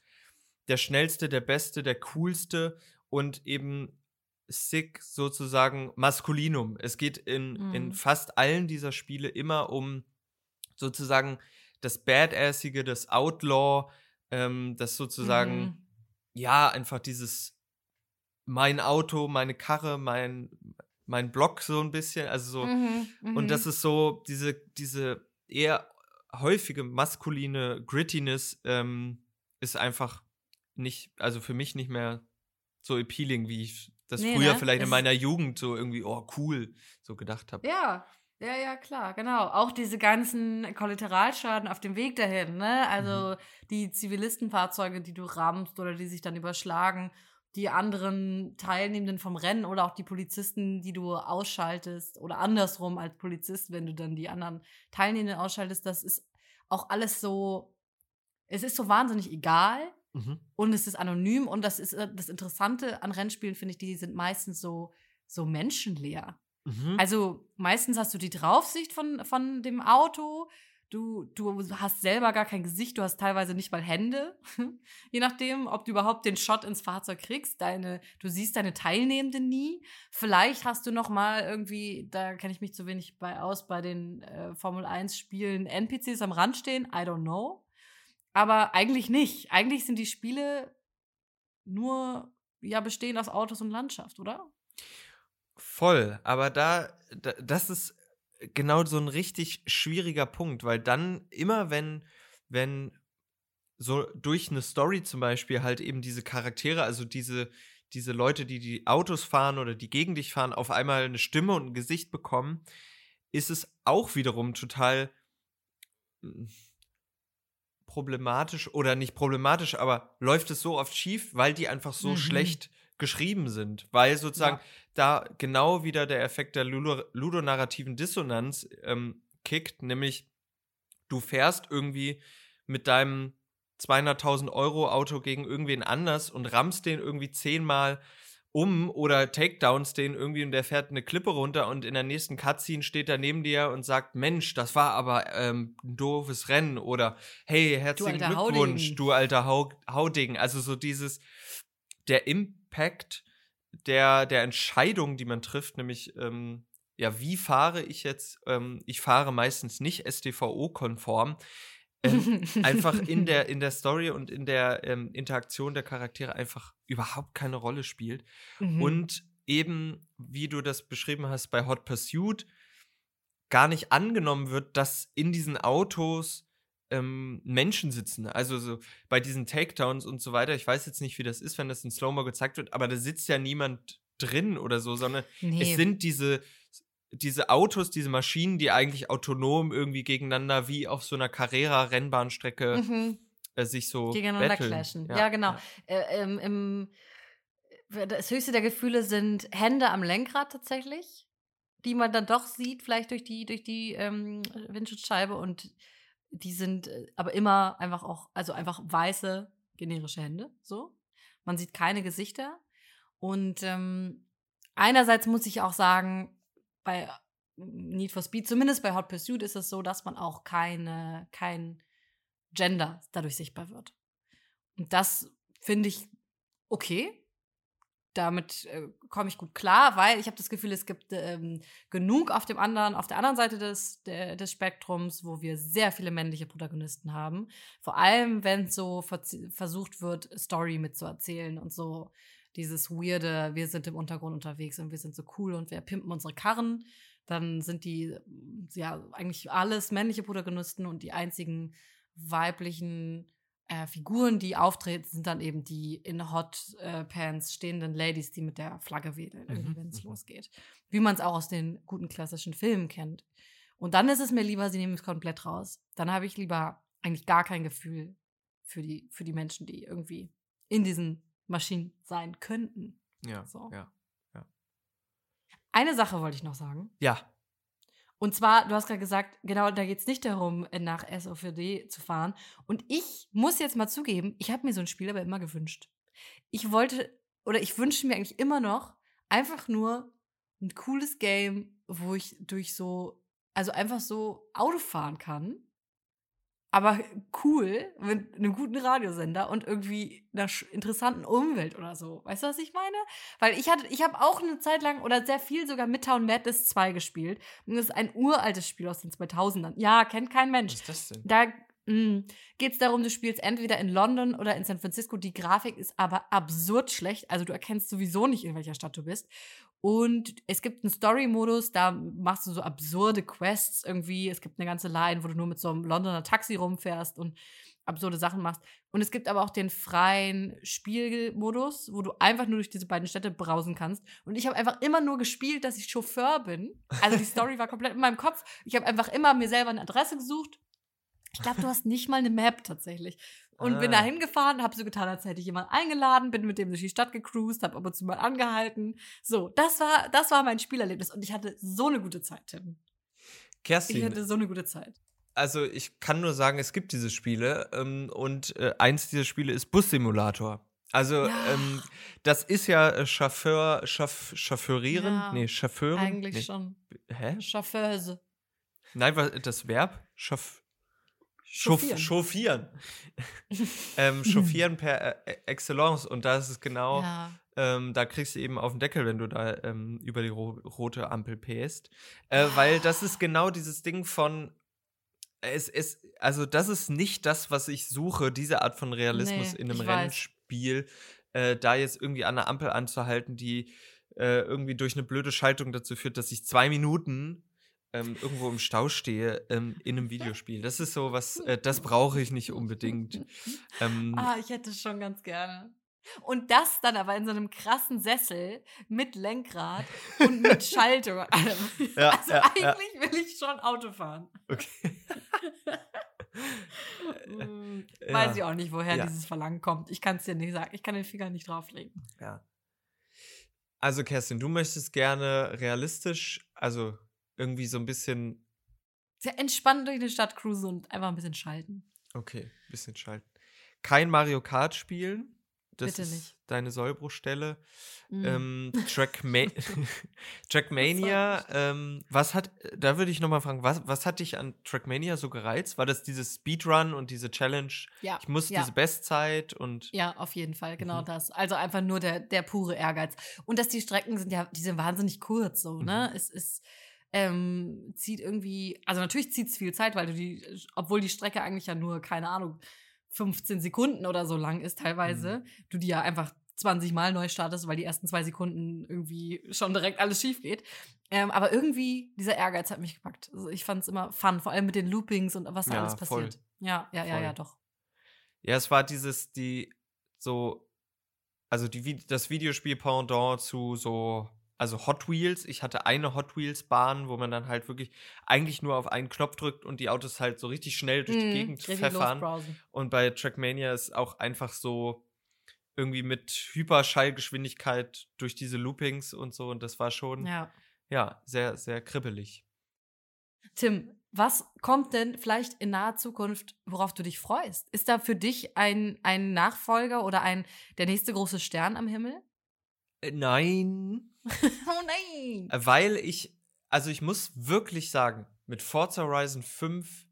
der schnellste, der beste, der coolste und eben sick sozusagen Maskulinum. Es geht in, mhm. in fast allen dieser Spiele immer um sozusagen das Badassige, das Outlaw, ähm, das sozusagen, mhm. Ja, einfach dieses mein Auto, meine Karre, mein, mein Block so ein bisschen, also so, mhm, und das mhm. ist so, diese, diese eher häufige maskuline Grittiness ähm, ist einfach nicht, also für mich nicht mehr so appealing, wie ich das nee, früher ne? vielleicht das in meiner Jugend so irgendwie, oh cool, so gedacht habe. Ja, ja, ja, klar, genau. Auch diese ganzen Kollateralschaden auf dem Weg dahin, ne? Also mhm. die Zivilistenfahrzeuge, die du rammst oder die sich dann überschlagen, die anderen Teilnehmenden vom Rennen oder auch die Polizisten, die du ausschaltest oder andersrum als Polizist, wenn du dann die anderen Teilnehmenden ausschaltest, das ist auch alles so, es ist so wahnsinnig egal Mhm. Und es ist anonym und das ist äh, das Interessante an Rennspielen, finde ich, die sind meistens so, so menschenleer. Mhm. Also meistens hast du die Draufsicht von, von dem Auto. Du, du hast selber gar kein Gesicht, du hast teilweise nicht mal Hände. Je nachdem, ob du überhaupt den Shot ins Fahrzeug kriegst. Deine, du siehst deine Teilnehmenden nie. Vielleicht hast du noch mal irgendwie, da kenne ich mich zu wenig bei aus, bei den äh, Formel 1 Spielen NPCs am Rand stehen. I don't know. Aber eigentlich nicht. Eigentlich sind die Spiele nur ja bestehen aus Autos und Landschaft, oder? Voll, aber da, da das ist genau so ein richtig schwieriger Punkt, weil dann immer wenn wenn so durch eine Story zum Beispiel halt eben diese Charaktere, also diese diese Leute, die die Autos fahren oder die gegen dich fahren, auf einmal eine Stimme und ein Gesicht bekommen, ist es auch wiederum total hm, problematisch oder nicht problematisch, aber läuft es so oft schief, weil die einfach so mhm. schlecht geschrieben sind, weil sozusagen Ja. da genau wieder der Effekt der Ludo- ludonarrativen Dissonanz ähm, kickt, nämlich du fährst irgendwie mit deinem 200.000 Euro Auto gegen irgendwen anders und rammst den irgendwie zehnmal um oder Takedowns den irgendwie und der fährt eine Klippe runter und in der nächsten Cutscene steht er neben dir und sagt, Mensch, das war aber ähm, ein doofes Rennen oder hey, herzlichen alter Glückwunsch, Haudegen. du alter Hau Haudegen. Also so dieses, der Impact der, der Entscheidung, die man trifft, nämlich ähm, ja, wie fahre ich jetzt? Ähm, ich fahre meistens nicht STVO-konform. Ähm, einfach in der, in der Story und in der ähm, Interaktion der Charaktere einfach überhaupt keine Rolle spielt. Mhm. Und eben, wie du das beschrieben hast bei Hot Pursuit, gar nicht angenommen wird, dass in diesen Autos ähm, Menschen sitzen. Also so bei diesen Takedowns und so weiter. Ich weiß jetzt nicht, wie das ist, wenn das in Slow-Mo gezeigt wird, aber da sitzt ja niemand drin oder so, sondern nee. es sind diese, diese Autos, diese Maschinen, die eigentlich autonom irgendwie gegeneinander wie auf so einer Carrera-Rennbahnstrecke mhm. äh, sich so gegeneinander battlen. clashen. Ja, genau. Äh, ähm, im, das höchste der Gefühle sind Hände am Lenkrad tatsächlich, die man dann doch sieht, vielleicht durch die, durch die ähm, Windschutzscheibe und die sind äh, aber immer einfach auch, also einfach weiße, generische Hände, so. Man sieht keine Gesichter. Und ähm, einerseits muss ich auch sagen, bei Need for Speed, zumindest bei Hot Pursuit, ist es so, dass man auch keine, kein Gender dadurch sichtbar wird. Und das finde ich okay. Damit äh, komme ich gut klar, weil ich habe das Gefühl, es gibt ähm, genug auf dem anderen, auf der anderen Seite des, der, des Spektrums, wo wir sehr viele männliche Protagonisten haben. Vor allem, wenn so versucht wird, Story mitzuerzählen und so dieses weirde, wir sind im Untergrund unterwegs und wir sind so cool und wir pimpen unsere Karren, dann sind die ja eigentlich alles männliche Protagonisten und die einzigen weiblichen äh, Figuren, die auftreten, sind dann eben die in Hot äh, Pants stehenden Ladies, die mit der Flagge wedeln, Mhm, wenn es mhm. losgeht. Wie man es auch aus den guten klassischen Filmen kennt. Und dann ist es mir lieber, sie nehmen es komplett raus. Dann habe ich lieber eigentlich gar kein Gefühl für die, für die Menschen, die irgendwie in diesen Maschinen sein könnten. Ja, So. ja. Eine Sache wollte ich noch sagen. Ja, Und zwar, du hast gerade gesagt, genau, da geht es nicht darum, nach SOVD zu fahren. Und ich muss jetzt mal zugeben, ich habe mir so ein Spiel aber immer gewünscht. Ich wollte, oder ich wünsche mir eigentlich immer noch, einfach nur ein cooles Game, wo ich durch so, also einfach so Auto fahren kann. Aber cool, mit einem guten Radiosender und irgendwie einer interessanten Umwelt oder so. Weißt du, was ich meine? Weil ich hatte, ich habe auch eine Zeit lang oder sehr viel sogar Midtown Madness 2 gespielt. Und das ist ein uraltes Spiel aus den 2000ern. Ja, kennt kein Mensch. was ist das denn? Da geht es darum, du spielst entweder in London oder in San Francisco. Die Grafik ist aber absurd schlecht. Also du erkennst sowieso nicht, in welcher Stadt du bist. Und es gibt einen Story-Modus, da machst du so absurde Quests irgendwie. Es gibt eine ganze Line, wo du nur mit so einem Londoner Taxi rumfährst und absurde Sachen machst. Und es gibt aber auch den freien Spielmodus, wo du einfach nur durch diese beiden Städte brausen kannst. Und ich habe einfach immer nur gespielt, dass ich Chauffeur bin. Also die Story war komplett in meinem Kopf. Ich habe einfach immer mir selber eine Adresse gesucht. Ich glaube, du hast nicht mal eine Map tatsächlich. Und bin Ah. da hingefahren, habe so getan, als hätte ich jemanden eingeladen, bin mit dem durch die Stadt gecruised, habe ab und zu mal angehalten. So, das war, das war mein Spielerlebnis. Und ich hatte so eine gute Zeit, Tim. Ich Kerstin, hatte so eine gute Zeit. also ich kann nur sagen, es gibt diese Spiele ähm, und äh, eins dieser Spiele ist Bussimulator. Also Ja. ähm, das ist ja äh, Chauffeur, Chaff, Chauffeurieren, Ja, nee, Chauffeuren. Eigentlich nee. schon. Hä? Chauffeuse. Nein, was, das Verb? Chauf, Chauffieren. Chauffieren. Ähm, chauffieren per äh, Excellence. Und da ist es genau, Ja. ähm, da kriegst du eben auf den Deckel, wenn du da ähm, über die ro rote Ampel pähst. Äh, Weil das ist genau dieses Ding von. Es ist, also, das ist nicht das, was ich suche, diese Art von Realismus Nee, in einem. Rennspiel. Äh, da jetzt irgendwie an der Ampel anzuhalten, die äh, irgendwie durch eine blöde Schaltung dazu führt, dass ich zwei Minuten ähm, irgendwo im Stau stehe ähm, in einem Videospiel. Das ist so was, äh, das brauche ich nicht unbedingt. Ähm, Ah, ich hätte es schon ganz gerne. Und das dann aber in so einem krassen Sessel mit Lenkrad und mit Schaltung. und allem. Ja, also ja, ja. eigentlich will ich schon Auto fahren. okay. Ja. Weiß ich auch nicht, woher Ja. dieses Verlangen kommt. Ich kann es dir nicht sagen. Ich kann den Finger nicht drauflegen. Ja. Also, Kerstin, du möchtest gerne realistisch, also irgendwie so ein bisschen. Sehr entspannt durch die Stadt cruisen und einfach ein bisschen schalten. Okay, ein bisschen schalten. Kein Mario Kart spielen. Das Bitte ist nicht. deine Sollbruchstelle. Mm. Ähm, Trackma Trackmania, ähm, was hat, da würde ich nochmal fragen, was, was hat dich an Trackmania so gereizt? War das dieses Speedrun und diese Challenge? ja. Ich muss ja. diese Bestzeit und. Ja, auf jeden Fall, genau Mhm. das. Also einfach nur der, der pure Ehrgeiz. Und dass die Strecken sind ja, die sind wahnsinnig kurz, so, ne? Mhm. Es ist, ähm, zieht irgendwie, also natürlich zieht es viel Zeit, weil du die, obwohl die Strecke eigentlich ja nur, keine Ahnung, 15 Sekunden oder so lang ist teilweise, Mhm. du die ja einfach 20 Mal neu startest, weil die ersten zwei Sekunden irgendwie schon direkt alles schief geht. Ähm, aber irgendwie, dieser Ehrgeiz hat mich gepackt. Also ich fand es immer fun, vor allem mit den Loopings und was da Ja, alles voll. passiert. Ja, ja, ja, Voll. ja, doch. Ja, es war dieses, die so, also die, das Videospiel Pendant zu so, also Hot Wheels. Ich hatte eine Hot Wheels Bahn, wo man dann halt wirklich eigentlich nur auf einen Knopf drückt und die Autos halt so richtig schnell durch die Mhm, Gegend pfeffern. Und bei Trackmania ist auch einfach so irgendwie mit Hyperschallgeschwindigkeit durch diese Loopings und so. Und das war schon, ja, Ja. sehr, sehr kribbelig. Tim, was kommt denn vielleicht in naher Zukunft, worauf du dich freust? Ist da für dich ein, ein Nachfolger oder ein der nächste große Stern am Himmel? Äh, nein. oh nein! Äh, Weil ich, also ich muss wirklich sagen, mit Forza Horizon 5,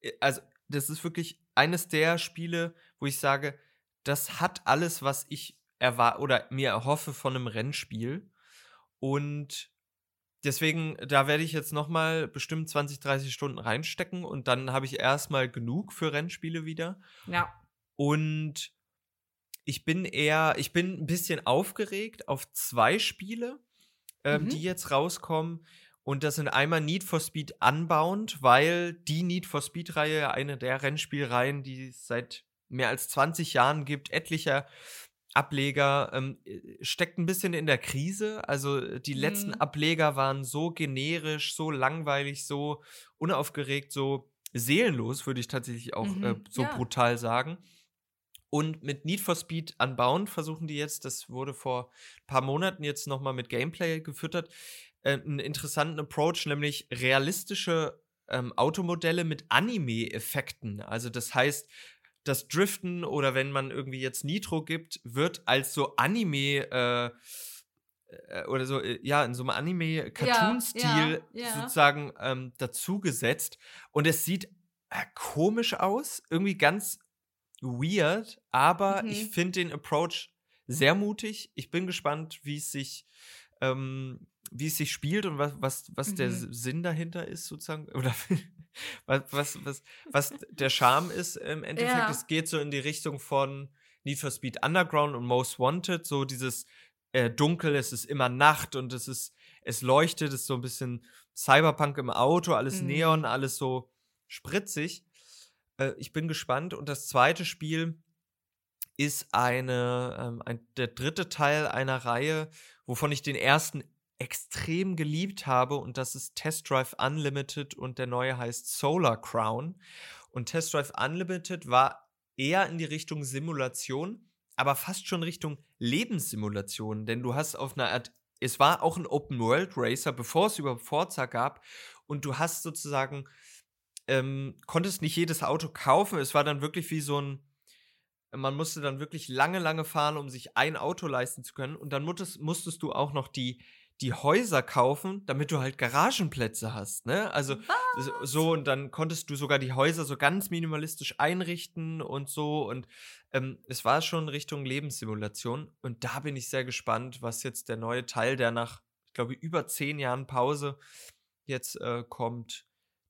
äh, also das ist wirklich eines der Spiele, wo ich sage, das hat alles, was ich erwar oder mir erhoffe von einem Rennspiel. Und deswegen, da werde ich jetzt noch mal bestimmt 20, 30 Stunden reinstecken und dann habe ich erstmal genug für Rennspiele wieder. Ja. Und ich bin eher, ich bin ein bisschen aufgeregt auf zwei Spiele, ähm, Mhm. die jetzt rauskommen. Und das sind einmal Need for Speed Unbound, weil die Need for Speed-Reihe eine der Rennspielreihen, die es seit mehr als 20 Jahren gibt, etlicher Ableger, ähm, äh, steckt ein bisschen in der Krise. Also äh, die letzten Mhm. Ableger waren so generisch, so langweilig, so unaufgeregt, so seelenlos, würde ich tatsächlich auch Mhm. äh, so Ja. brutal sagen. Und mit Need for Speed Unbound versuchen die jetzt, das wurde vor ein paar Monaten jetzt nochmal mit Gameplay gefüttert, äh, einen interessanten Approach, nämlich realistische ähm, Automodelle mit Anime-Effekten. Also das heißt, das Driften oder wenn man irgendwie jetzt Nitro gibt, wird als so Anime äh, äh, oder so, äh, ja, in so einem Anime-Cartoon-Stil ja, ja. sozusagen ähm, dazugesetzt. Und es sieht äh, komisch aus, irgendwie ganz weird, aber Mhm. ich finde den Approach sehr mutig. Ich bin gespannt, wie es sich, ähm, wie es sich spielt und was, was, was der Mhm. S- Sinn dahinter ist, sozusagen. Oder was, was, was, was der Charme ist im Endeffekt. Ja. Es geht so in die Richtung von Need for Speed Underground und Most Wanted, so dieses äh, Dunkel, es ist immer Nacht und es ist, es leuchtet, es ist so ein bisschen Cyberpunk im Auto, alles Mhm. Neon, alles so spritzig. Äh, ich bin gespannt. Und das zweite Spiel ist eine, ähm, ein, der dritte Teil einer Reihe, wovon ich den ersten extrem geliebt habe. Und das ist Test Drive Unlimited und der neue heißt Solar Crown. Und Test Drive Unlimited war eher in die Richtung Simulation, aber fast schon Richtung Lebenssimulation. Denn du hast auf einer Art, es war auch ein Open World Racer, bevor es überhaupt Forza gab. Und du hast sozusagen ähm, konntest nicht jedes Auto kaufen. Es war dann wirklich wie so ein, man musste dann wirklich lange, lange fahren, um sich ein Auto leisten zu können. Und dann musstest, musstest du auch noch die, die Häuser kaufen, damit du halt Garagenplätze hast. Ne? Also so- so, und dann konntest du sogar die Häuser so ganz minimalistisch einrichten und so. Und ähm, es war schon Richtung Lebenssimulation. Und da bin ich sehr gespannt, was jetzt der neue Teil, der nach, ich glaube, über zehn Jahren Pause jetzt äh, kommt,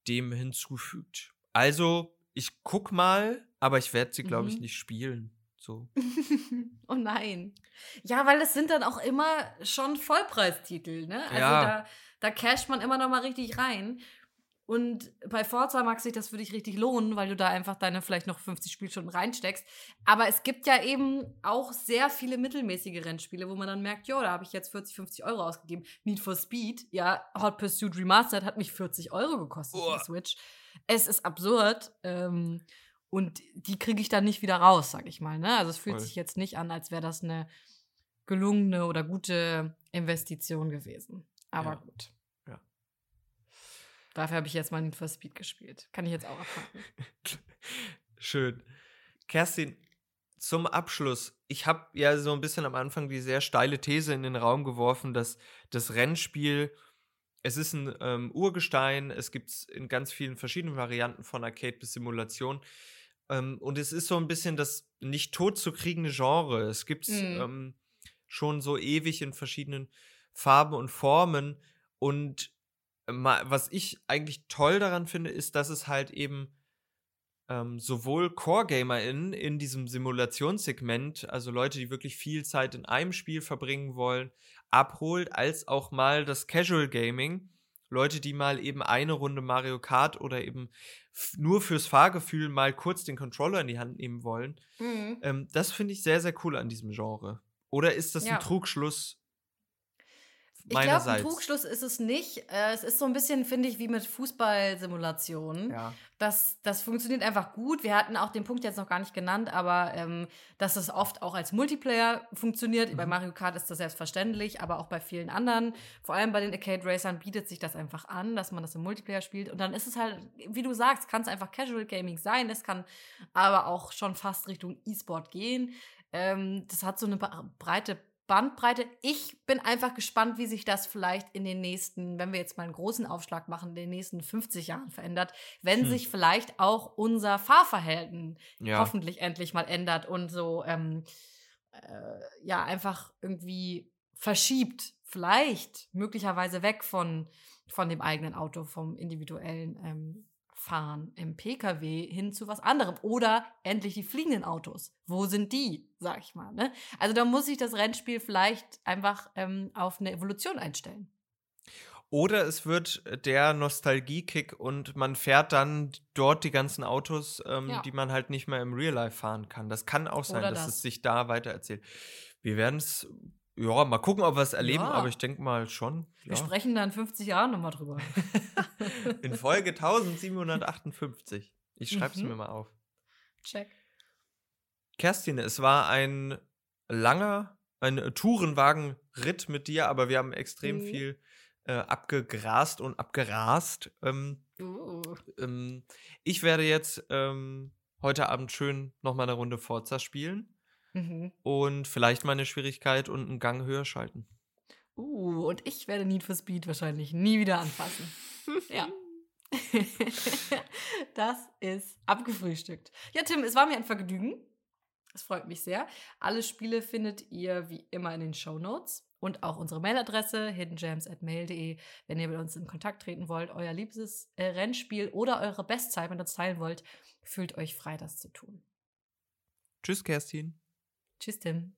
dem hinzufügt. Also, ich guck mal, aber ich werde sie, glaube ich, Mhm. nicht spielen. So. oh nein. Ja, weil das sind dann auch immer schon Vollpreistitel, ne? Also Ja. da, da casht man immer noch mal richtig rein. Und bei Forza mag sich das für dich richtig lohnen, weil du da einfach deine vielleicht noch 50 Spielstunden reinsteckst. Aber es gibt ja eben auch sehr viele mittelmäßige Rennspiele, wo man dann merkt, jo, da habe ich jetzt 40, 50 Euro ausgegeben. Need for Speed, ja, Hot Pursuit Remastered hat mich 40 Euro gekostet für die Switch. Es ist absurd. Ähm, und die kriege ich dann nicht wieder raus, sag ich mal. Ne? Also es fühlt Voll. sich jetzt nicht an, als wäre das eine gelungene oder gute Investition gewesen. Aber Ja. gut. Dafür habe ich jetzt mal Need for Speed gespielt. Kann ich jetzt auch abhaken. Schön. Kerstin, zum Abschluss. Ich habe ja so ein bisschen am Anfang die sehr steile These in den Raum geworfen, dass das Rennspiel, es ist ein ähm, Urgestein, es gibt es in ganz vielen verschiedenen Varianten von Arcade bis Simulation. Ähm, und es ist so ein bisschen das nicht tot zu kriegende Genre. Es gibt es Mhm. ähm, schon so ewig in verschiedenen Farben und Formen. Und was ich eigentlich toll daran finde, ist, dass es halt eben ähm, sowohl Core-GamerInnen in diesem Simulationssegment, also Leute, die wirklich viel Zeit in einem Spiel verbringen wollen, abholt, als auch mal das Casual Gaming. Leute, die mal eben eine Runde Mario Kart oder eben nur fürs Fahrgefühl mal kurz den Controller in die Hand nehmen wollen. Mhm. Ähm, das finde ich sehr, sehr cool an diesem Genre. Oder ist das Ja. ein Trugschluss Ich glaube, ein? Trugschluss ist es nicht. Äh, es ist so ein bisschen, finde ich, wie mit Fußballsimulationen. Ja. Das, das funktioniert einfach gut. Wir hatten auch den Punkt jetzt noch gar nicht genannt, aber ähm, dass es oft auch als Multiplayer funktioniert. Bei Mhm. Mario Kart ist das selbstverständlich, aber auch bei vielen anderen, vor allem bei den Arcade Racern, bietet sich das einfach an, dass man das im Multiplayer spielt. Und dann ist es halt, wie du sagst, kann es einfach Casual Gaming sein. Es kann aber auch schon fast Richtung E-Sport gehen. Ähm, das hat so eine breite Bandbreite. Ich bin einfach gespannt, wie sich das vielleicht in den nächsten, wenn wir jetzt mal einen großen Aufschlag machen, in den nächsten 50 Jahren verändert, wenn Hm. sich vielleicht auch unser Fahrverhalten Ja. hoffentlich endlich mal ändert und so ähm, äh, ja einfach irgendwie verschiebt, vielleicht möglicherweise weg von, von dem eigenen Auto, vom individuellen ähm, Fahren im Pkw hin zu was anderem. Oder endlich die fliegenden Autos. Wo sind die, sag ich mal. Ne? Also da muss sich das Rennspiel vielleicht einfach ähm, auf eine Evolution einstellen. Oder es wird der Nostalgie-Kick und man fährt dann dort die ganzen Autos, ähm, Ja. die man halt nicht mehr im Real Life fahren kann. Das kann auch sein, Oder dass das. es sich da weitererzählt. Wir werden es, ja, mal gucken, ob wir es erleben, Ja. aber ich denke mal schon. Wir Ja. sprechen da in 50 Jahren nochmal drüber. In Folge 1758. Ich schreibe es Mhm. mir mal auf. Check. Kerstin, es war ein langer, ein Tourenwagen-Ritt mit dir, aber wir haben extrem Mhm. viel äh, abgegrast und abgerast. Ähm, Uh. ähm, ich werde jetzt ähm, heute Abend schön noch mal eine Runde Forza spielen Mhm. und vielleicht mal eine Schwierigkeit und einen Gang höher schalten. Uh, und ich werde Need for Speed wahrscheinlich nie wieder anfassen. ja. das ist abgefrühstückt. Ja, Tim, es war mir ein Vergnügen. Es freut mich sehr. Alle Spiele findet ihr wie immer in den Show Notes und auch unsere Mailadresse hiddengems@mail.de, wenn ihr mit uns in Kontakt treten wollt, euer liebstes äh, Rennspiel oder eure Bestzeit mit uns teilen wollt, fühlt euch frei, das zu tun. Tschüss, Kerstin. Tschüss, Tim.